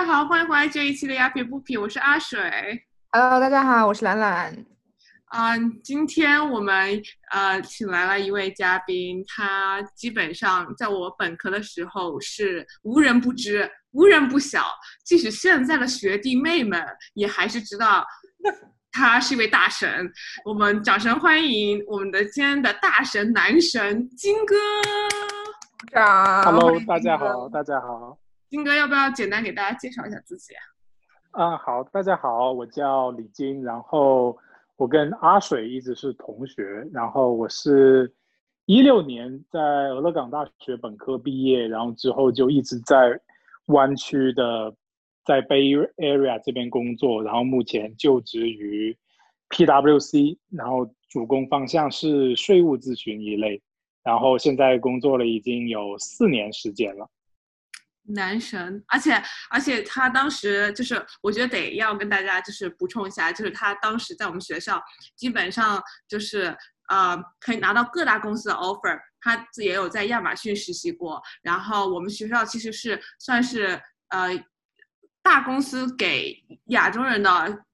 家好，欢迎回来这一期的鸦片不平，我是阿水。Hello，大家好，我是兰兰。啊、今天我们呃请来了一位嘉宾，他基本上在我本科的时候是无人不知、无人不晓，即使现在的学弟妹们也还是知道他是一位大神。我们掌声欢迎我们的今天的大神男神金哥。掌 Hello，大家好，大家好。金哥要不要简单给大家介绍一下自己啊？啊，好，大家好，我叫李金，然后我跟阿水一直是同学，然后我是一六年在俄勒冈大学本科毕业，然后之后就一直在湾区的在 Bay Area 这边工作，然后目前就职于 PwC，然后主攻方向是税务咨询一类，然后现在工作了已经有四年时间了。男神，而且而且他当时就是，我觉得得要跟大家就是补充一下，就是他当时在我们学校基本上就是呃可以拿到各大公司的 offer，他自己也有在亚马逊实习过，然后我们学校其实是算是呃大公司给亚洲人的。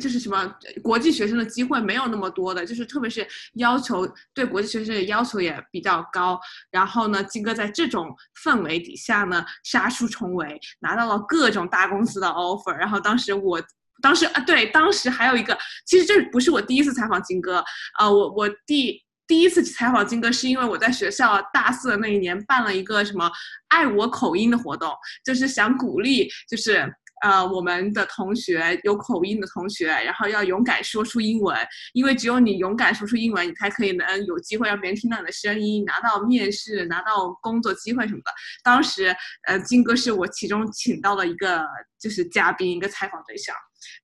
就是什么国际学生的机会没有那么多的，就是特别是要求对国际学生的要求也比较高。然后呢，金哥在这种氛围底下呢，杀出重围，拿到了各种大公司的 offer。然后当时我，当时啊，对，当时还有一个，其实这不是我第一次采访金哥，啊、我我第第一次采访金哥是因为我在学校大四的那一年办了一个什么爱我口音的活动，就是想鼓励，就是。呃，我们的同学有口音的同学，然后要勇敢说出英文，因为只有你勇敢说出英文，你才可以能有机会让别人听到你的声音，拿到面试，拿到工作机会什么的。当时，呃，金哥是我其中请到的一个就是嘉宾，一个采访对象。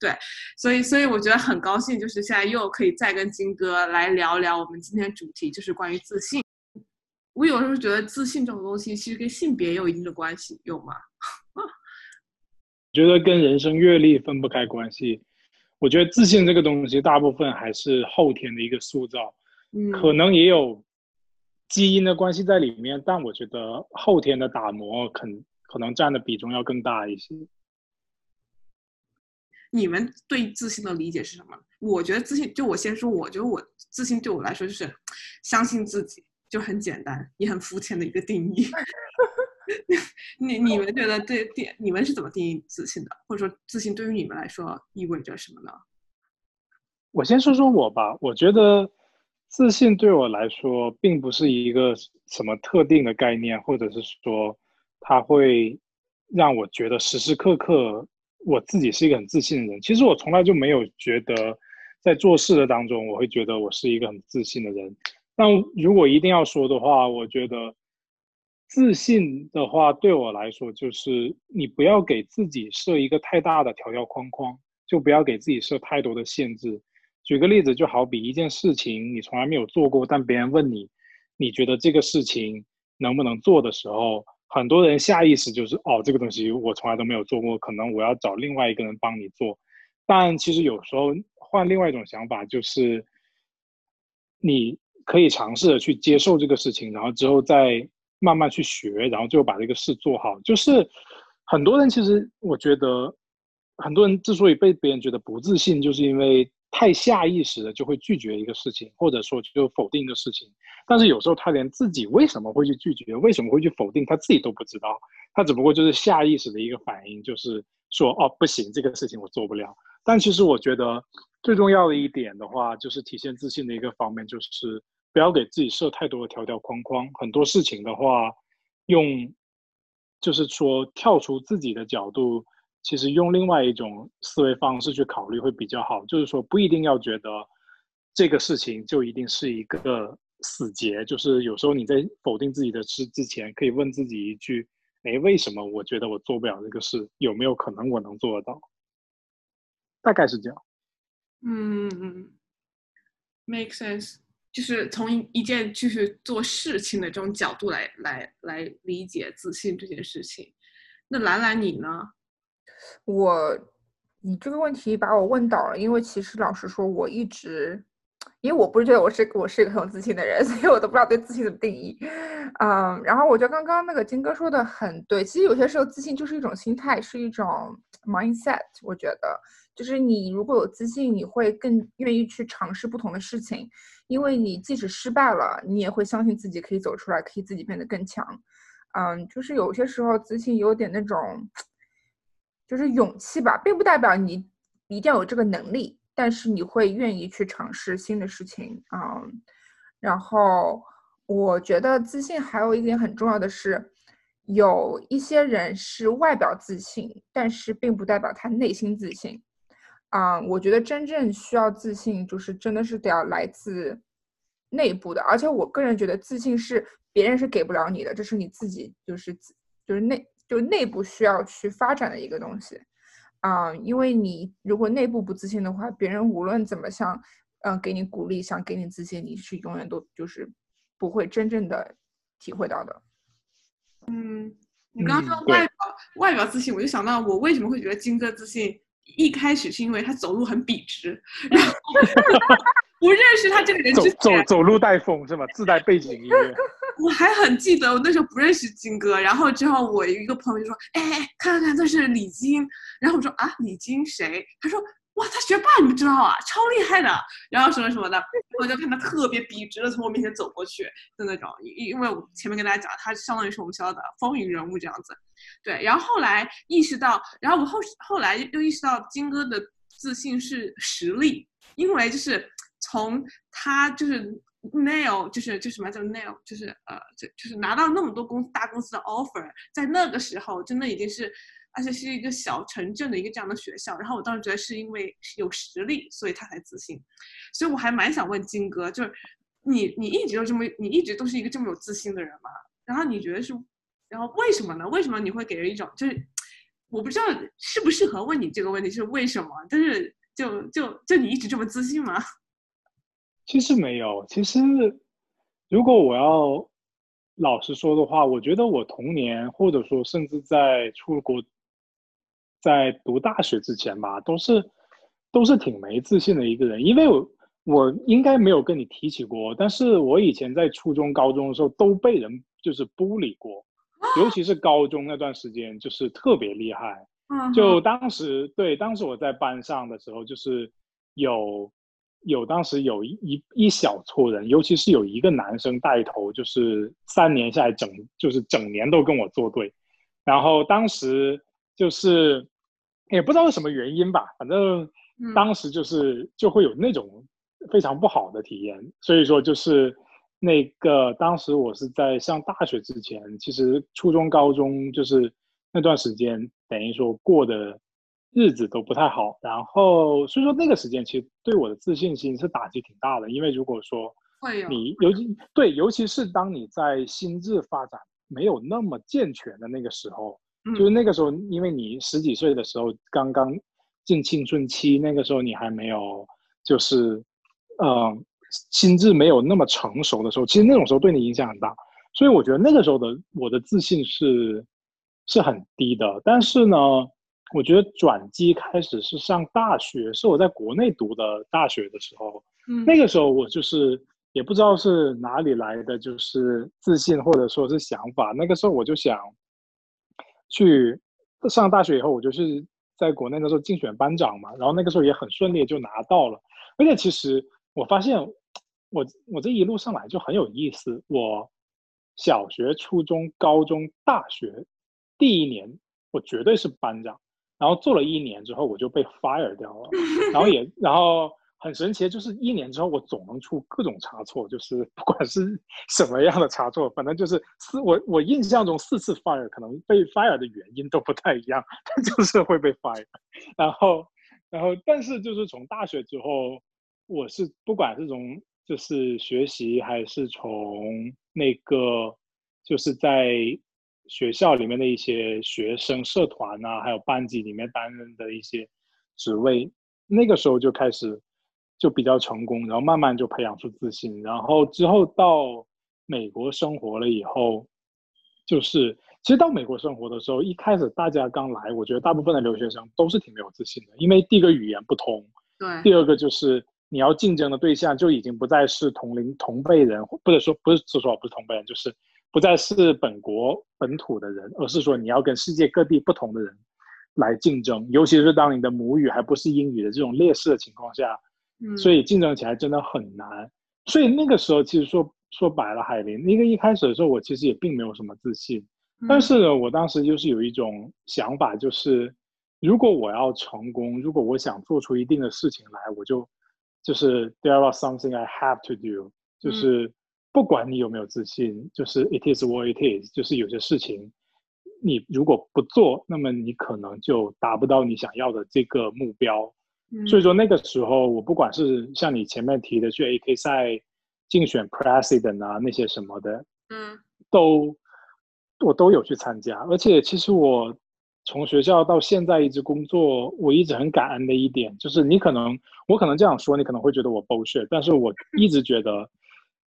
对，所以所以我觉得很高兴，就是现在又可以再跟金哥来聊聊我们今天主题，就是关于自信。我有时候觉得自信这种东西，其实跟性别也有一定的关系，有吗？我觉得跟人生阅历分不开关系。我觉得自信这个东西，大部分还是后天的一个塑造，嗯，可能也有基因的关系在里面，但我觉得后天的打磨可可能占的比重要更大一些。你们对自信的理解是什么？我觉得自信，就我先说，我觉得我自信对我来说就是相信自己，就很简单，也很肤浅的一个定义。你你们觉得对定你们是怎么定义自信的？或者说自信对于你们来说意味着什么呢？我先说说我吧，我觉得自信对我来说并不是一个什么特定的概念，或者是说它会让我觉得时时刻刻我自己是一个很自信的人。其实我从来就没有觉得在做事的当中，我会觉得我是一个很自信的人。但如果一定要说的话，我觉得自信的话对我来说就是你不要给自己设一个太大的条条框框，就不要给自己设太多的限制。举个例子，就好比一件事情你从来没有做过，但别人问你，你觉得这个事情能不能做的时候，很多人下意识就是哦，这个东西我从来都没有做过，可能我要找另外一个人帮你做。但其实有时候换另外一种想法，就是你可以尝试着去接受这个事情，然后之后再慢慢去学，然后最后把这个事做好。就是很多人其实我觉得，很多人之所以被别人觉得不自信，就是因为太下意识的就会拒绝一个事情，或者说就否定一个事情。但是有时候他连自己为什么会去拒绝，为什么会去否定，他自己都不知道。他只不过就是下意识的一个反应，就是说哦不行，这个事情我做不了。但其实我觉得最重要的一点的话，就是体现自信的一个方面，就是不要给自己设太多的条条框框。很多事情的话，用就是说跳出自己的角度，其实用另外一种思维方式去考虑会比较好。就是说不一定要觉得这个事情就一定是一个死结，就是有时候你在否定自己的事之前，可以问自己一句：哎，为什么我觉得我做不了这个事？有没有可能我能做得到？大概是这样。嗯嗯，make sense，就是从一一件就是做事情的这种角度来来来理解自信这件事情。那兰兰你呢？我，你这个问题把我问倒了，因为其实老实说，我一直，因为我不是觉得我是我是一个很有自信的人，所以我都不知道对自信怎么定义。嗯，然后我觉得刚刚那个金哥说的很对，其实有些时候自信就是一种心态，是一种 mindset。我觉得就是你如果有自信，你会更愿意去尝试不同的事情，因为你即使失败了，你也会相信自己可以走出来，可以自己变得更强。嗯，就是有些时候自信有点那种，就是勇气吧，并不代表你一定要有这个能力，但是你会愿意去尝试新的事情。嗯，然后。我觉得自信还有一点很重要的是，有一些人是外表自信，但是并不代表他内心自信。啊，我觉得真正需要自信，就是真的是得要来自内部的。而且我个人觉得，自信是别人是给不了你的，这是你自己就是就是内就内部需要去发展的一个东西。啊，因为你如果内部不自信的话，别人无论怎么想，嗯，给你鼓励，想给你自信，你是永远都就是。不会真正的体会到的。嗯，你刚刚说外表外表自信，我就想到我为什么会觉得金哥自信。一开始是因为他走路很笔直，然后不认识他这个人之前，走走走路带风是吗？自带背景音乐。我还很记得，我那时候不认识金哥，然后之后我一个朋友就说：“哎，看看看，这是李金。”然后我说：“啊，李金谁？”他说。哇，他学霸你不知道啊，超厉害的。然后什么什么的，我就看他特别笔直的从我面前走过去的那种。因因为我前面跟大家讲，他相当于是我们学校的风云人物这样子。对，然后后来意识到，然后我后后来又意识到金哥的自信是实力，因为就是从他就是 nail 就是就什么叫 nail 就是呃就就是拿到那么多公大公司的 offer，在那个时候真的已经是。而且是一个小城镇的一个这样的学校，然后我当时觉得是因为有实力，所以他才自信，所以我还蛮想问金哥，就是你你一直都这么，你一直都是一个这么有自信的人吗？然后你觉得是，然后为什么呢？为什么你会给人一种就是，我不知道适不适合问你这个问题是为什么？但是就就就你一直这么自信吗？其实没有，其实如果我要老实说的话，我觉得我童年或者说甚至在出国。在读大学之前吧，都是都是挺没自信的一个人，因为我我应该没有跟你提起过，但是我以前在初中、高中的时候都被人就是孤立过，尤其是高中那段时间就是特别厉害。就当时对，当时我在班上的时候，就是有有当时有一一一小撮人，尤其是有一个男生带头，就是三年下来整就是整年都跟我作对，然后当时就是。也不知道是什么原因吧，反正当时就是就会有那种非常不好的体验，所以说就是那个当时我是在上大学之前，其实初中、高中就是那段时间，等于说过的日子都不太好，然后所以说那个时间其实对我的自信心是打击挺大的，因为如果说你尤其对，尤其是当你在心智发展没有那么健全的那个时候。就是那个时候，因为你十几岁的时候刚刚进青春期，那个时候你还没有，就是，呃，心智没有那么成熟的时候，其实那种时候对你影响很大。所以我觉得那个时候的我的自信是是很低的。但是呢，我觉得转机开始是上大学，是我在国内读的大学的时候。嗯，那个时候我就是也不知道是哪里来的，就是自信或者说是想法。那个时候我就想。去上大学以后，我就是在国内的时候竞选班长嘛，然后那个时候也很顺利就拿到了。而且其实我发现，我我这一路上来就很有意思。我小学、初中、高中、大学第一年，我绝对是班长，然后做了一年之后，我就被 fire 掉了，然后也然后。很神奇，就是一年之后，我总能出各种差错，就是不管是什么样的差错，反正就是四我我印象中四次 fire，可能被 fire 的原因都不太一样，但就是会被 fire。然后，然后，但是就是从大学之后，我是不管是从就是学习，还是从那个就是在学校里面的一些学生社团啊，还有班级里面担任的一些职位，那个时候就开始。就比较成功，然后慢慢就培养出自信，然后之后到美国生活了以后，就是其实到美国生活的时候，一开始大家刚来，我觉得大部分的留学生都是挺没有自信的，因为第一个语言不通，对，第二个就是你要竞争的对象就已经不再是同龄同辈人，或者说不是说不是同辈人，就是不再是本国本土的人，而是说你要跟世界各地不同的人来竞争，尤其是当你的母语还不是英语的这种劣势的情况下，嗯，所以竞争起来真的很难。所以那个时候，其实说说白了，海林，那个一开始的时候，我其实也并没有什么自信。但是呢，我当时就是有一种想法，就是如果我要成功，如果我想做出一定的事情来，我就就是 there are something I have to do，就是不管你有没有自信，就是 it is what it is，就是有些事情你如果不做，那么你可能就达不到你想要的这个目标。所以说那个时候，我不管是像你前面提的去 AK 赛竞选 president 啊那些什么的，嗯，都我都有去参加。而且其实我从学校到现在一直工作，我一直很感恩的一点就是，你可能我可能这样说，你可能会觉得我 bullshit，但是我一直觉得，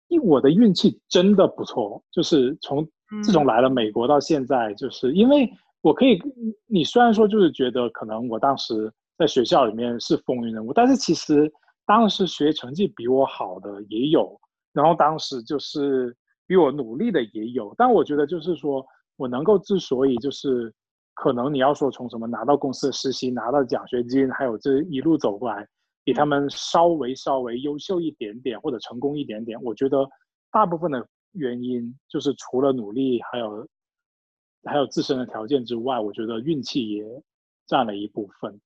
因我的运气真的不错。就是从自从来了美国到现在，就是因为我可以，你虽然说就是觉得可能我当时。在学校里面是风云人物，但是其实当时学成绩比我好的也有，然后当时就是比我努力的也有。但我觉得就是说我能够之所以就是可能你要说从什么拿到公司的实习、拿到奖学金，还有这一路走过来，比他们稍微稍微优秀一点点或者成功一点点，我觉得大部分的原因就是除了努力，还有还有自身的条件之外，我觉得运气也占了一部分。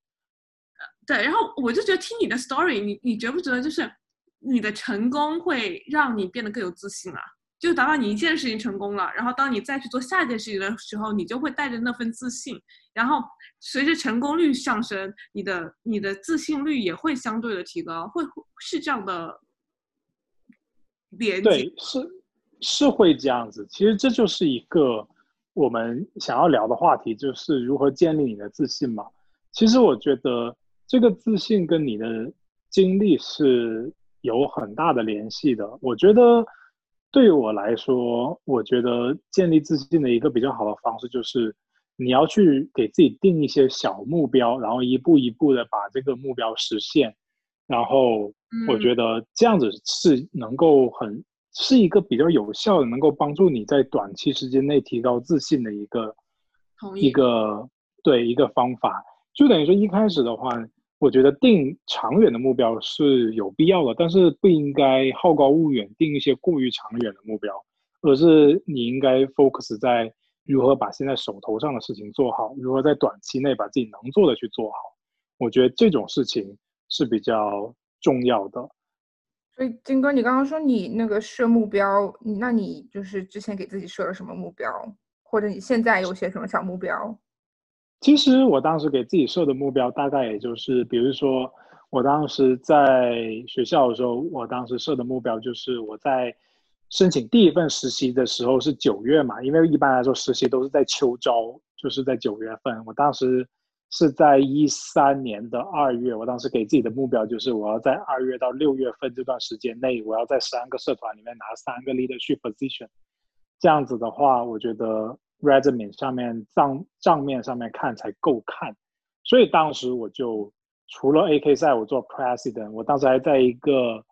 对，然后我就觉得听你的 story，你你觉不觉得就是你的成功会让你变得更有自信啊？就达到你一件事情成功了，然后当你再去做下一件事情的时候，你就会带着那份自信，然后随着成功率上升，你的你的自信率也会相对的提高，会是这样的连接。对，是是会这样子。其实这就是一个我们想要聊的话题，就是如何建立你的自信嘛。其实我觉得。这个自信跟你的经历是有很大的联系的。我觉得，对我来说，我觉得建立自信的一个比较好的方式就是，你要去给自己定一些小目标，然后一步一步的把这个目标实现。然后，我觉得这样子是能够很是一个比较有效的，能够帮助你在短期时间内提高自信的一个一个对一个方法。就等于说一开始的话。我觉得定长远的目标是有必要的，但是不应该好高骛远，定一些过于长远的目标，而是你应该 focus 在如何把现在手头上的事情做好，如何在短期内把自己能做的去做好。我觉得这种事情是比较重要的。所以金哥，你刚刚说你那个设目标，那你就是之前给自己设了什么目标，或者你现在有些什么小目标？其实我当时给自己设的目标，大概也就是，比如说，我当时在学校的时候，我当时设的目标就是我在申请第一份实习的时候是九月嘛，因为一般来说实习都是在秋招，就是在九月份。我当时是在一三年的二月，我当时给自己的目标就是我要在二月到六月份这段时间内，我要在三个社团里面拿三个 leadership position。这样子的话，我觉得。Resume 上面账账面上面看才够看，所以当时我就除了 AK 赛，我做 president，我当时还在一个，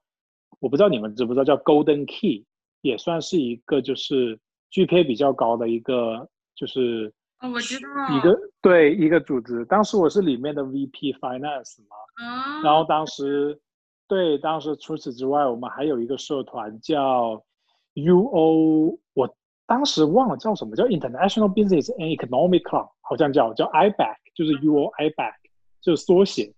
我不知道你们知不知道叫 Golden Key，也算是一个就是 GPA 比较高的一个就是哦，我知道一个对一个组织，当时我是里面的 VP Finance 嘛，啊，然后当时对当时除此之外，我们还有一个社团叫 UO，我。当时忘了叫什么，叫 International Business and Economic Club，好像叫叫 IBAC，就是 UO IBAC，就是缩写。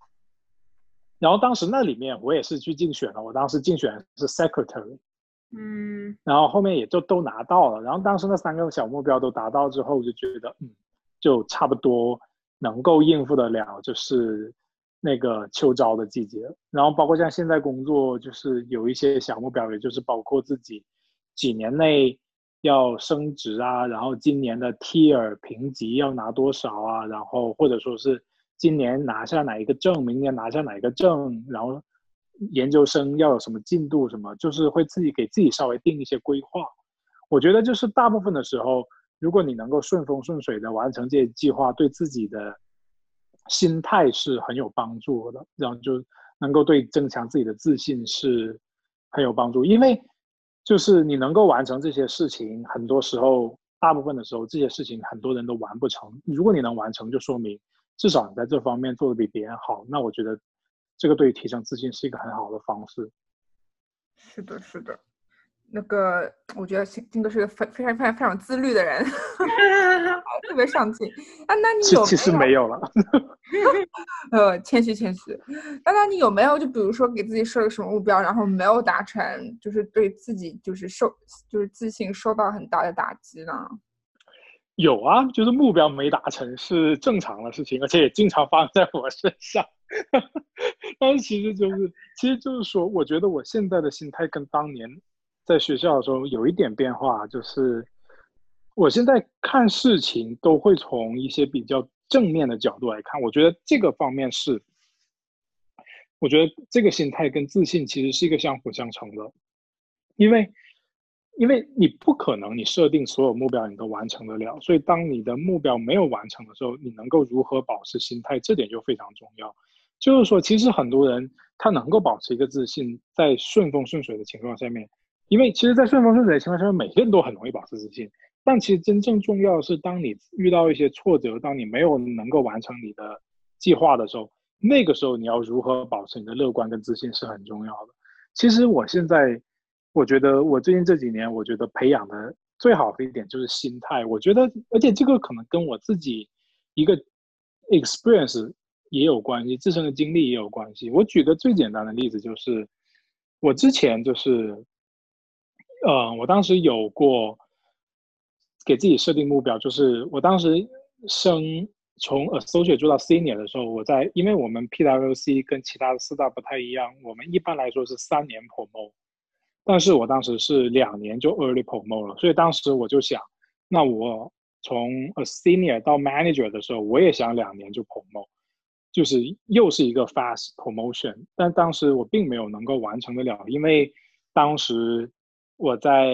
然后当时那里面我也是去竞选了，我当时竞选是 Secretary，嗯，然后后面也就都拿到了。然后当时那三个小目标都达到之后，我就觉得嗯，就差不多能够应付得了，就是那个秋招的季节。然后包括像现在工作，就是有一些小目标，也就是包括自己几年内。要升职啊，然后今年的 Tier 评级要拿多少啊？然后或者说是今年拿下哪一个证，明年拿下哪一个证，然后研究生要有什么进度，什么就是会自己给自己稍微定一些规划。我觉得就是大部分的时候，如果你能够顺风顺水的完成这些计划，对自己的心态是很有帮助的，然后就能够对增强自己的自信是很有帮助，因为。就是你能够完成这些事情，很多时候，大部分的时候，这些事情很多人都完不成。如果你能完成，就说明至少你在这方面做的比别人好。那我觉得，这个对于提升自信是一个很好的方式。是的，是的。那个，我觉得金金哥是个非非常非常非常自律的人，特别上进。啊，那你有其实没有了，呃，谦虚谦虚。那那你有没有就比如说给自己设个什么目标，然后没有达成，就是对自己就是受就是自信受到很大的打击呢？有啊，就是目标没达成是正常的事情，而且也经常发生在我身上。但是其实就是，其实就是说，我觉得我现在的心态跟当年。在学校的时候有一点变化，就是我现在看事情都会从一些比较正面的角度来看。我觉得这个方面是，我觉得这个心态跟自信其实是一个相辅相成的，因为因为你不可能你设定所有目标你都完成得了，所以当你的目标没有完成的时候，你能够如何保持心态，这点就非常重要。就是说，其实很多人他能够保持一个自信，在顺风顺水的情况下面。因为其实，在顺风顺水的情况下，每个人都很容易保持自信。但其实真正重要的是，当你遇到一些挫折，当你没有能够完成你的计划的时候，那个时候你要如何保持你的乐观跟自信是很重要的。其实我现在，我觉得我最近这几年，我觉得培养的最好的一点就是心态。我觉得，而且这个可能跟我自己一个 experience 也有关系，自身的经历也有关系。我举个最简单的例子，就是我之前就是。呃，我当时有过给自己设定目标，就是我当时升从 associate 做到 senior 的时候，我在因为我们 PwC 跟其他的四大不太一样，我们一般来说是三年 promote，但是我当时是两年就 early promote 了，所以当时我就想，那我从 a senior 到 manager 的时候，我也想两年就 promote，就是又是一个 fast promotion，但当时我并没有能够完成得了，因为当时。我在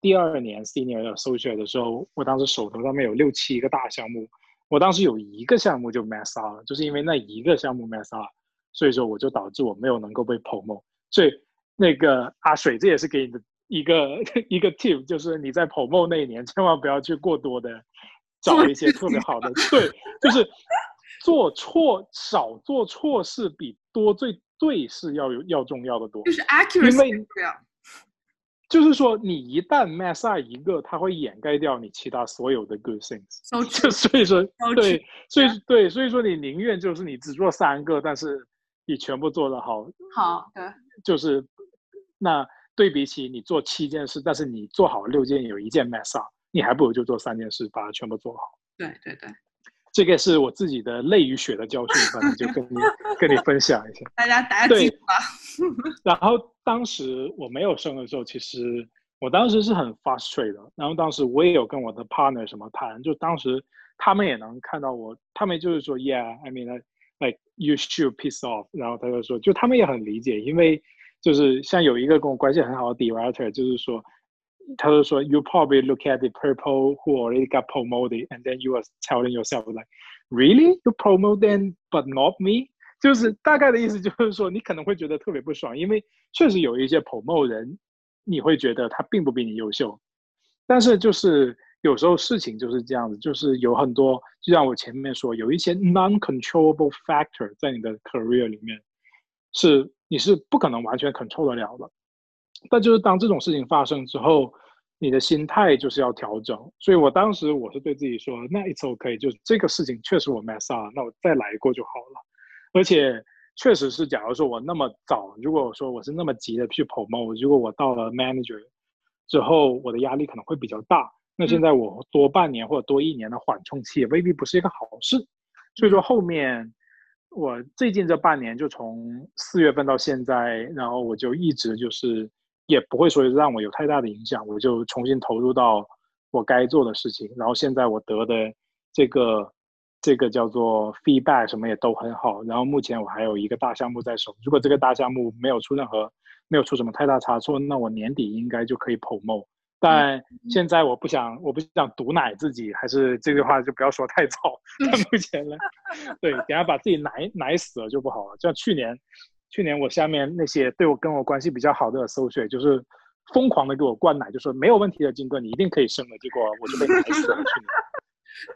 第二年 senior associate 的时候，我当时手头上面有六七个大项目，我当时有一个项目就 mess up 了，就是因为那一个项目 mess up，所以说我就导致我没有能够被 promote。所以那个阿水，这也是给你的一个 一个 tip，就是你在 promote 那一年千万不要去过多的找一些特别好的，对，就是做错少做错事比多最对是要有要重要的多，就是 accuracy，因为就是说，你一旦 mess up 一个，它会掩盖掉你其他所有的 good things。就所以说，对，所以对，所以说你宁愿就是你只做三个，但是你全部做得好。好，对。就是那对比起你做七件事，但是你做好六件，有一件 mess up，你还不如就做三件事，把它全部做好。对对对。这个是我自己的泪与血的教训，反正就跟你 跟你分享一下。大家大家记住吧。然后当时我没有生的时候，其实我当时是很 frustrated 的。然后当时我也有跟我的 partner 什么谈，就当时他们也能看到我，他们就是说，Yeah，I mean like you should piss off。然后他就说，就他们也很理解，因为就是像有一个跟我关系很好的 director，就是说。他就说，You probably look at the people who already got promoted, and then you are telling yourself like, really, you promote them, but not me。 就是大概的意思就是说，你可能会觉得特别不爽，因为确实有一些 promo 人，你会觉得他并不比你优秀。但是就是有时候事情就是这样子，就是有很多，就像我前面说，有一些 non-controllable factor 在你的 career 里面，是你是不可能完全 control 得了的。但就是当这种事情发生之后，你的心态就是要调整。所以我当时我是对自己说，那 it's OK，就是这个事情确实我 mess up，那我再来过就好了。而且确实是，假如说我那么早，如果说我是那么急的去 promote，如果我到了 manager 之后，我的压力可能会比较大。那现在我多半年或者多一年的缓冲期，也未必不是一个好事。所以说后面。我最近这半年，就从四月份到现在，然后我就一直就是，也不会说让我有太大的影响，我就重新投入到我该做的事情。然后现在我得的这个这个叫做 feedback 什么也都很好。然后目前我还有一个大项目在手，如果这个大项目没有出任何没有出什么太大差错，那我年底应该就可以 promote。但现在我不想，我不想毒奶自己，还是这句话就不要说太早。目前呢，对，等下把自己奶奶死了就不好了。像去年，去年我下面那些对我跟我关系比较好的 associate，就是疯狂的给我灌奶，就说没有问题的，金哥你一定可以生的。结果我就被奶死了。去年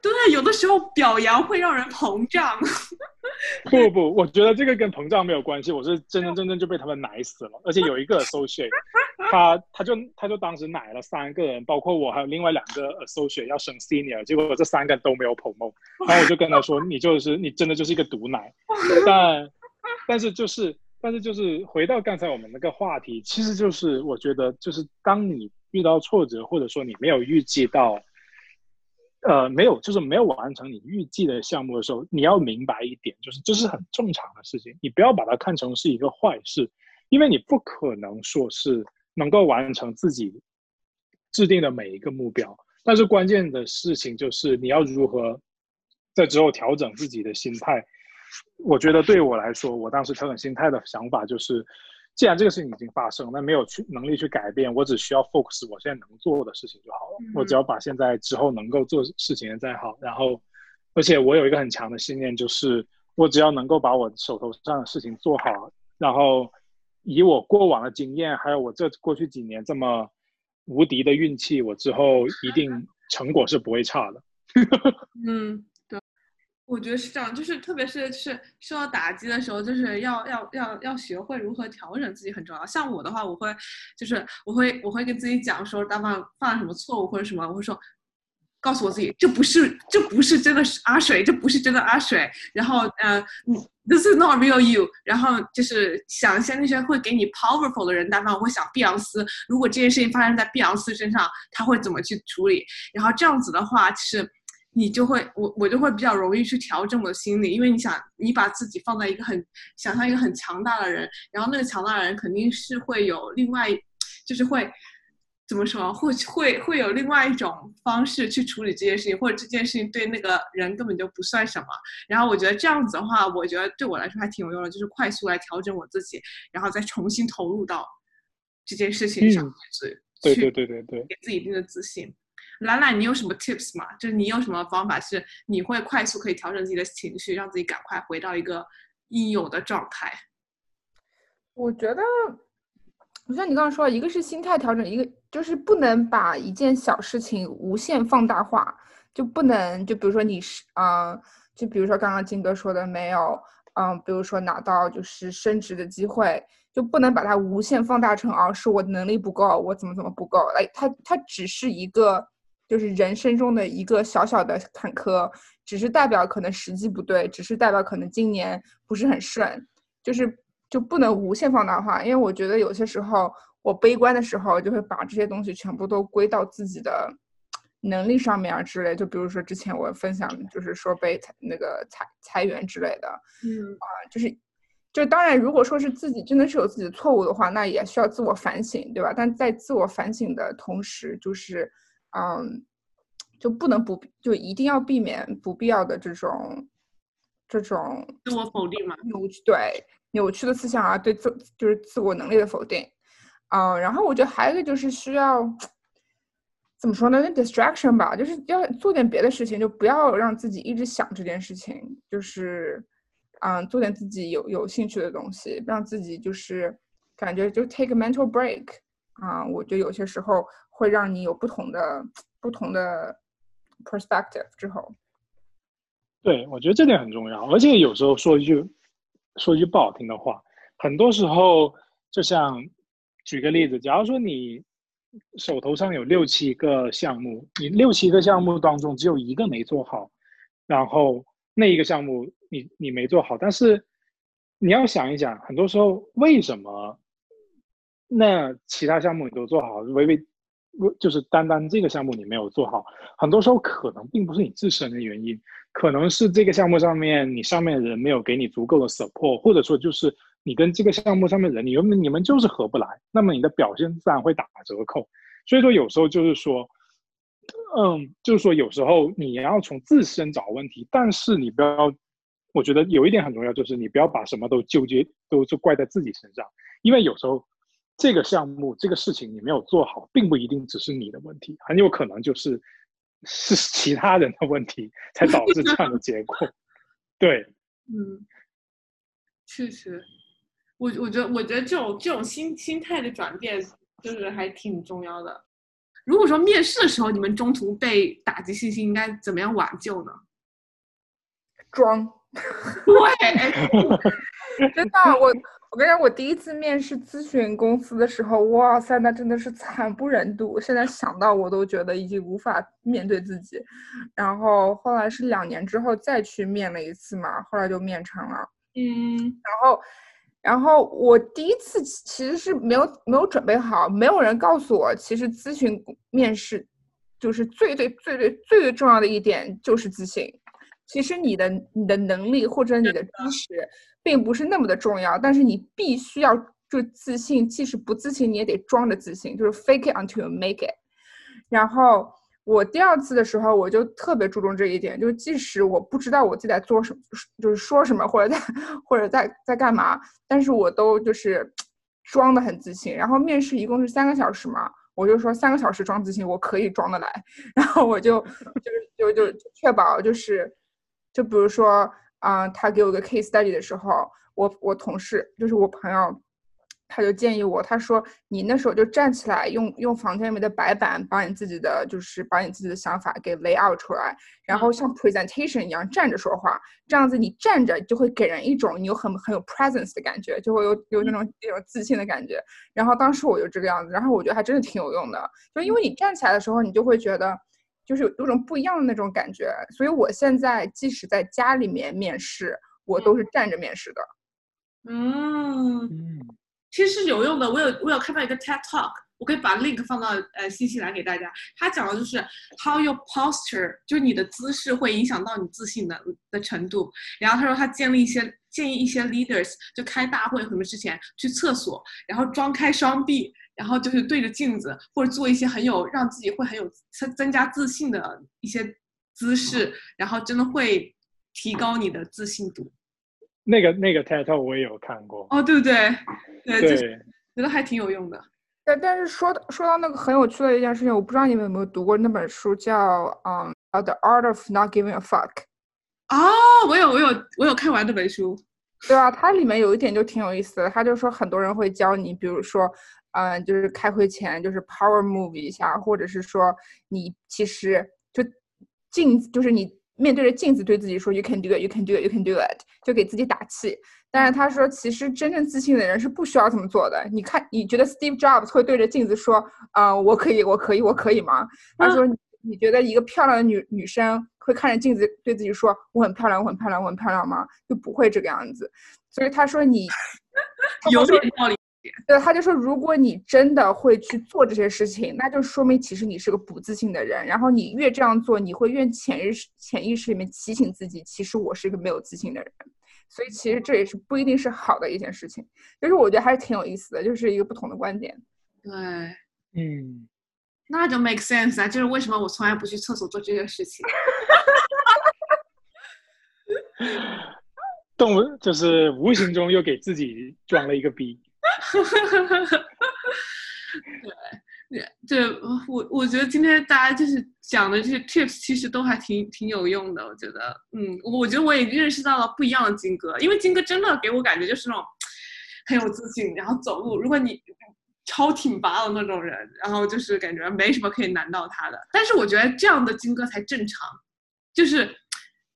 对，有的时候表扬会让人膨胀。不不，我觉得这个跟膨胀没有关系，我是真真正正就被他们奶死了。而且有一个 associate，他他就他就当时奶了三个人，包括我还有另外两个 associate 要升 senior，结果这三个人都没有 promote。然后我就跟他说，你就是你真的就是一个毒奶。但但是就是但是就是回到刚才我们那个话题，其实就是我觉得就是当你遇到挫折，或者说你没有预计到。呃，没有，就是没有完成你预计的项目的时候，你要明白一点，就是这是很正常的事情，你不要把它看成是一个坏事，因为你不可能说是能够完成自己制定的每一个目标。但是关键的事情就是你要如何在之后调整自己的心态。我觉得对我来说，我当时调整心态的想法就是。既然这个事情已经发生，那没有去能力去改变，我只需要 focus 我现在能做的事情就好了。我只要把现在之后能够做事情再好，然后，而且我有一个很强的信念，就是我只要能够把我手头上的事情做好，然后以我过往的经验，还有我这过去几年这么无敌的运气，我之后一定成果是不会差的。嗯。我觉得是这样，就是特别是是受到打击的时候，就是要要要要学会如何调整自己很重要。像我的话，我会就是我会我会跟自己讲说，当犯犯了什么错误或者什么，我会说告诉我自己，这不是这不是真的是阿水，这不是真的阿水。然后呃，this is not real you。然后就是想一些那些会给你 powerful 的人，单方我会想碧昂斯，如果这件事情发生在碧昂斯身上，他会怎么去处理？然后这样子的话，其实。你就会，我我就会比较容易去调整我的心理，因为你想，你把自己放在一个很想象一个很强大的人，然后那个强大的人肯定是会有另外，就是会怎么说，会会会有另外一种方式去处理这件事情，或者这件事情对那个人根本就不算什么。然后我觉得这样子的话，我觉得对我来说还挺有用的，就是快速来调整我自己，然后再重新投入到这件事情上，是对对对对对，给自己一定的自信。兰兰，你有什么 tips 吗？就是你有什么方法是你会快速可以调整自己的情绪，让自己赶快回到一个应有的状态？我觉得，就像你刚刚说，一个是心态调整，一个就是不能把一件小事情无限放大化，就不能就比如说你是啊，就比如说刚刚金哥说的没有，嗯，比如说拿到就是升职的机会。就不能把它无限放大成，哦，是我能力不够，我怎么怎么不够？哎，它它只是一个，就是人生中的一个小小的坎坷，只是代表可能时机不对，只是代表可能今年不是很顺，就是就不能无限放大化。因为我觉得有些时候我悲观的时候，就会把这些东西全部都归到自己的能力上面啊之类。就比如说之前我分享，就是说被裁那个裁裁员之类的，嗯啊，就是。就当然，如果说是自己真的是有自己的错误的话，那也需要自我反省，对吧？但在自我反省的同时，就是，嗯，就不能不就一定要避免不必要的这种，这种自我否定嘛？扭曲对扭曲的思想啊，对自就是自我能力的否定，嗯，然后我觉得还有一个就是需要怎么说呢？那 distraction 吧，就是要做点别的事情，就不要让自己一直想这件事情，就是。嗯，做点自己有有兴趣的东西，让自己就是感觉就 take a mental break 啊，我觉得有些时候会让你有不同的不同的 perspective 之后。对，我觉得这点很重要，而且有时候说一句说一句不好听的话，很多时候就像举个例子，假如说你手头上有六七个项目，你六七个项目当中只有一个没做好，然后那一个项目。你你没做好，但是你要想一想，很多时候为什么那其他项目你都做好，微微就是单单这个项目你没有做好，很多时候可能并不是你自身的原因，可能是这个项目上面你上面的人没有给你足够的 support，或者说就是你跟这个项目上面人，你们你们就是合不来，那么你的表现自然会打折扣。所以说有时候就是说。嗯，就是说有时候你要从自身找问题，但是你不要。我觉得有一点很重要，就是你不要把什么都纠结，都就怪在自己身上，因为有时候这个项目、这个事情你没有做好，并不一定只是你的问题，很有可能就是 是其他人的问题才导致这样的结果。对，嗯，确实，我我觉得我觉得这种这种心心态的转变就是还挺重要的。如果说面试的时候你们中途被打击信心，应该怎么样挽救呢？装，对，真的，我我跟你讲，我第一次面试咨询公司的时候，哇塞，那真的是惨不忍睹。现在想到我都觉得已经无法面对自己。然后后来是两年之后再去面了一次嘛，后来就面成了。嗯，然后，然后我第一次其实是没有没有准备好，没有人告诉我，其实咨询面试就是最最最最最最重要的一点就是自信。其实你的你的能力或者你的知识并不是那么的重要，但是你必须要就自信，即使不自信你也得装着自信，就是 fake it until you make it。然后我第二次的时候，我就特别注重这一点，就即使我不知道我自己在做什么，就是说什么或者在或者在在干嘛，但是我都就是装的很自信。然后面试一共是三个小时嘛，我就说三个小时装自信，我可以装得来。然后我就就就就确保就是。就比如说，啊，他给我个 case study 的时候，我我同事就是我朋友，他就建议我，他说你那时候就站起来，用用房间里面的白板把你自己的就是把你自己的想法给 lay out 出来，然后像 presentation 一样站着说话，这样子你站着就会给人一种你有很很有 presence 的感觉，就会有有那种那种自信的感觉。然后当时我就这个样子，然后我觉得还真的挺有用的，就因为你站起来的时候，你就会觉得。就是有有种不一样的那种感觉，所以我现在即使在家里面面试，我都是站着面试的。嗯，其实是有用的。我有我有看到一个 TED Talk，我可以把 link 放到呃信息栏给大家。他讲的就是 how your posture，就是你的姿势会影响到你自信的的程度。然后他说他建立一些建议一些 leaders，就开大会什么之前去厕所，然后张开双臂。然后就是对着镜子，或者做一些很有让自己会很有增增加自信的一些姿势，然后真的会提高你的自信度。那个那个 title 我也有看过哦，对不对？对，就是觉得还挺有用的。但但是说说到那个很有趣的一件事情，我不知道你们有没有读过那本书，叫嗯《The Art of Not Giving a Fuck》。哦，我有我有我有看完这本书。对啊，它里面有一点就挺有意思的，他就说很多人会教你，比如说。嗯，就是开会前就是 power move 一下，或者是说你其实就镜子，就是你面对着镜子对自己说 you can do it，you can do it，you can do it，就给自己打气。但是他说，其实真正自信的人是不需要这么做的。你看，你觉得 Steve Jobs 会对着镜子说啊，我可以，我可以，我可以吗？他说，你觉得一个漂亮的女女生会看着镜子对自己说我很漂亮，我很漂亮，我很漂亮吗？就不会这个样子。所以他说你 有点道理。对，他就说，如果你真的会去做这些事情，那就说明其实你是个不自信的人。然后你越这样做，你会越潜意识潜意识里面提醒自己，其实我是一个没有自信的人。所以其实这也是不一定是好的一件事情。就是我觉得还是挺有意思的，就是一个不同的观点。对，嗯，那就 make sense 啊，就是为什么我从来不去厕所做这些事情。动物就是无形中又给自己装了一个逼。对，对我我觉得今天大家就是讲的这些 tips，其实都还挺挺有用的。我觉得，嗯，我觉得我也认识到了不一样的金哥，因为金哥真的给我感觉就是那种很有自信，然后走路，如果你超挺拔的那种人，然后就是感觉没什么可以难到他的。但是我觉得这样的金哥才正常，就是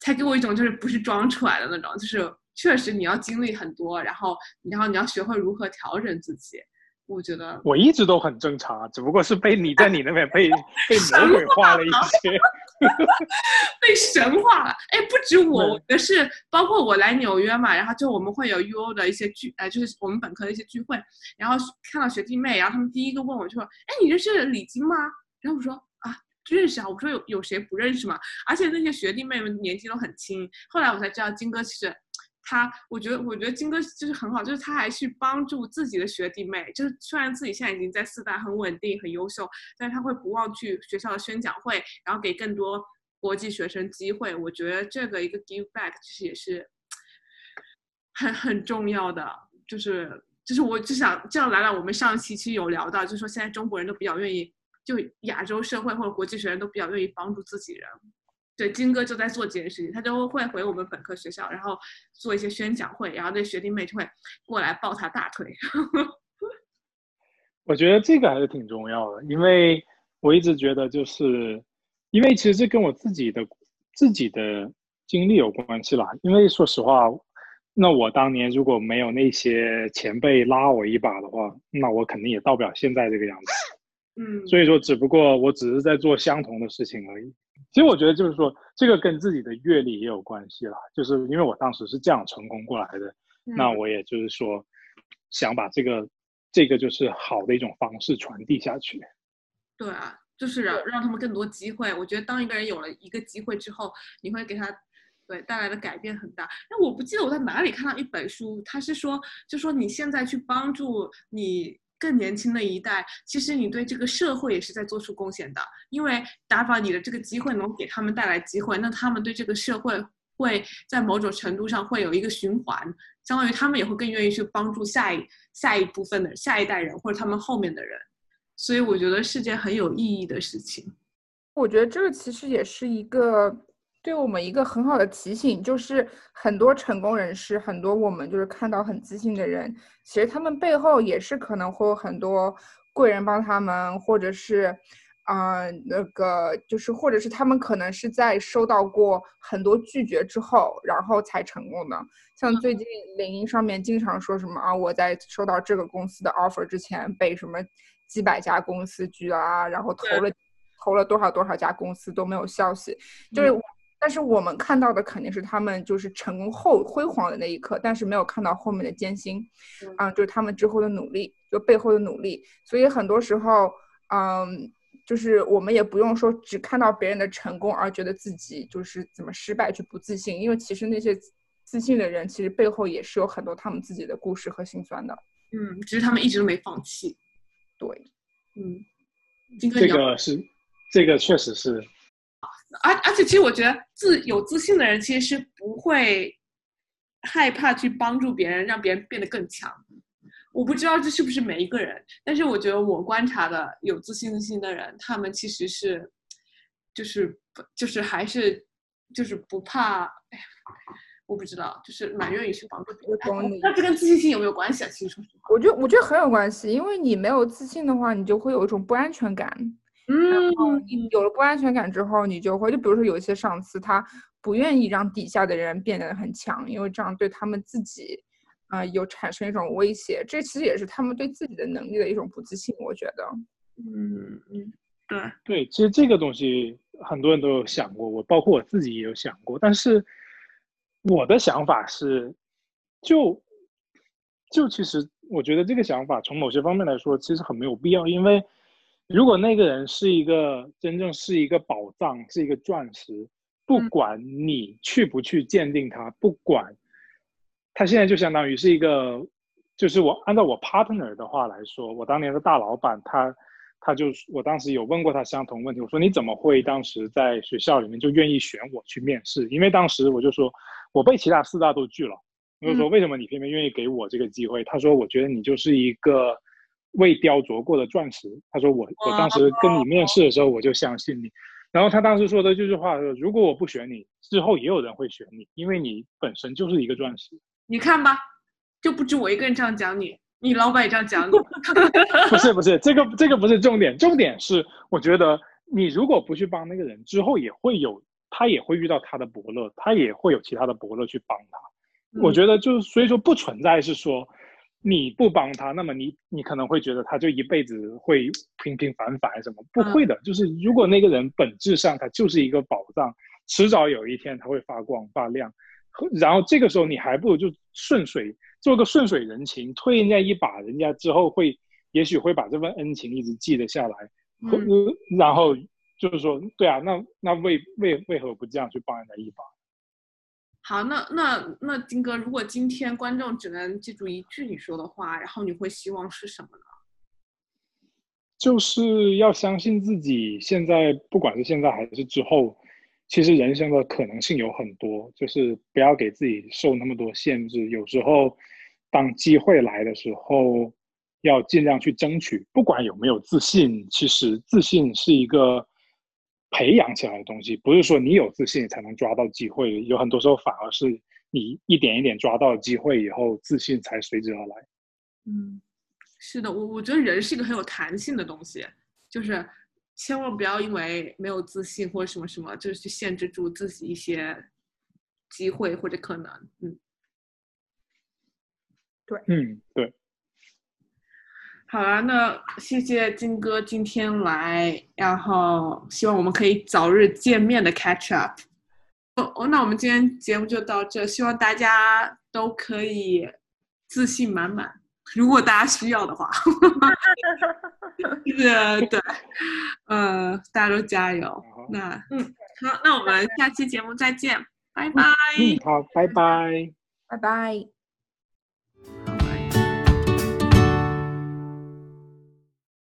才给我一种就是不是装出来的那种，就是。确实，你要经历很多，然后，然后你要学会如何调整自己。我觉得我一直都很正常啊，只不过是被你在你那边被 被魔鬼化了一些，被神化了。哎，不止我，我的是包括我来纽约嘛，然后就我们会有 UO 的一些聚，呃，就是我们本科的一些聚会，然后看到学弟妹，然后他们第一个问我就说：“哎，你认识李晶吗？”然后我说：“啊，认识啊。”我说：“有有谁不认识吗？”而且那些学弟妹们年纪都很轻。后来我才知道，金哥其实。他，我觉得，我觉得金哥就是很好，就是他还去帮助自己的学弟妹，就是虽然自己现在已经在四大很稳定、很优秀，但是他会不忘去学校的宣讲会，然后给更多国际学生机会。我觉得这个一个 give back 其实也是很很重要的，就是就是我就想这样来了。我们上一期其实有聊到，就是说现在中国人都比较愿意，就亚洲社会或者国际学生都比较愿意帮助自己人。对，金哥就在做这件事情，他就会回我们本科学校，然后做一些宣讲会，然后那学弟妹就会过来抱他大腿。我觉得这个还是挺重要的，因为我一直觉得，就是因为其实这跟我自己的自己的经历有关系啦。因为说实话，那我当年如果没有那些前辈拉我一把的话，那我肯定也到不了现在这个样子。嗯，所以说，只不过我只是在做相同的事情而已。其实我觉得就是说，这个跟自己的阅历也有关系啦。就是因为我当时是这样成功过来的，那我也就是说，想把这个。这个就是好的一种方式传递下去。对啊，就是让让他们更多机会。我觉得当一个人有了一个机会之后，你会给他对带来的改变很大。那我不记得我在哪里看到一本书，他是说，就说你现在去帮助你更年轻的一代，其实你对这个社会也是在做出贡献的。因为打把你的这个机会能给他们带来机会，那他们对这个社会会在某种程度上会有一个循环，相当于他们也会更愿意去帮助下一。下一部分的下一代人或者他们后面的人，所以我觉得是件很有意义的事情。我觉得这个其实也是一个对我们一个很好的提醒，就是很多成功人士，很多我们就是看到很自信的人，其实他们背后也是可能会有很多贵人帮他们，或者是。啊，那个就是，或者是他们可能是在收到过很多拒绝之后，然后才成功的。像最近领英上面经常说什么啊，我在收到这个公司的 offer 之前，被什么几百家公司拒了啊，然后投了投了多少多少家公司都没有消息。就是，但是我们看到的肯定是他们就是成功后辉煌的那一刻，但是没有看到后面的艰辛，啊，就是他们之后的努力，就背后的努力。所以很多时候，嗯。就是我们也不用说只看到别人的成功而觉得自己就是怎么失败就不自信，因为其实那些自信的人其实背后也是有很多他们自己的故事和心酸的。嗯，只是他们一直都没放弃。对，嗯，这个是，这个确实是。而而且其实我觉得自有自信的人其实是不会害怕去帮助别人，让别人变得更强。我不知道这是不是每一个人，但是我觉得我观察的有自信心的人，他们其实是，就是就是还是就是不怕，哎呀，我不知道，就是蛮愿意去帮助别人。那这跟自信心有没有关系啊？其实说实话，我觉得我觉得很有关系，因为你没有自信的话，你就会有一种不安全感。嗯，然后你有了不安全感之后，你就会就比如说有一些上司他不愿意让底下的人变得很强，因为这样对他们自己。啊，有产生一种威胁，这其实也是他们对自己的能力的一种不自信。我觉得，嗯嗯，对对，其实这个东西很多人都有想过，我包括我自己也有想过。但是我的想法是，就就其实我觉得这个想法从某些方面来说，其实很没有必要。因为如果那个人是一个真正是一个宝藏，是一个钻石，不管你去不去鉴定它，不管。他现在就相当于是一个，就是我按照我 partner 的话来说，我当年的大老板，他，他就我当时有问过他相同问题，我说你怎么会当时在学校里面就愿意选我去面试？因为当时我就说，我被其他四大都拒了，我就说为什么你偏偏愿意给我这个机会？他说我觉得你就是一个未雕琢过的钻石。他说我我当时跟你面试的时候我就相信你。然后他当时说的这句话说，如果我不选你，之后也有人会选你，因为你本身就是一个钻石。你看吧，就不止我一个人这样讲你，你老板也这样讲你。不是 不是，这个这个不是重点，重点是我觉得你如果不去帮那个人，之后也会有他也会遇到他的伯乐，他也会有其他的伯乐去帮他。我觉得就是所以说不存在是说你不帮他，那么你你可能会觉得他就一辈子会平平凡凡什么？不会的，就是如果那个人本质上他就是一个宝藏，迟早有一天他会发光发亮。然后这个时候你还不如就顺水做个顺水人情，推人家一把，人家之后会也许会把这份恩情一直记得下来。嗯，然后就是说，对啊，那那为为为何不这样去帮人家一把？好，那那那金哥，如果今天观众只能记住一句你说的话，然后你会希望是什么呢？就是要相信自己，现在不管是现在还是之后。其实人生的可能性有很多，就是不要给自己受那么多限制。有时候，当机会来的时候，要尽量去争取。不管有没有自信，其实自信是一个培养起来的东西，不是说你有自信才能抓到机会。有很多时候反而是你一点一点抓到机会以后，自信才随之而来。嗯，是的，我我觉得人是一个很有弹性的东西，就是千万不要因为没有自信或者什么什么，就是去限制住自己一些机会或者可能。嗯，对嗯，对，好了，那谢谢金哥今天来，然后希望我们可以早日见面的 catch up。哦哦，那我们今天节目就到这，希望大家都可以自信满满。如果大家需要的话，对 对，呃，大家都加油。好那嗯，好，那我们下期节目再见，拜拜。嗯，好，拜拜。拜拜。好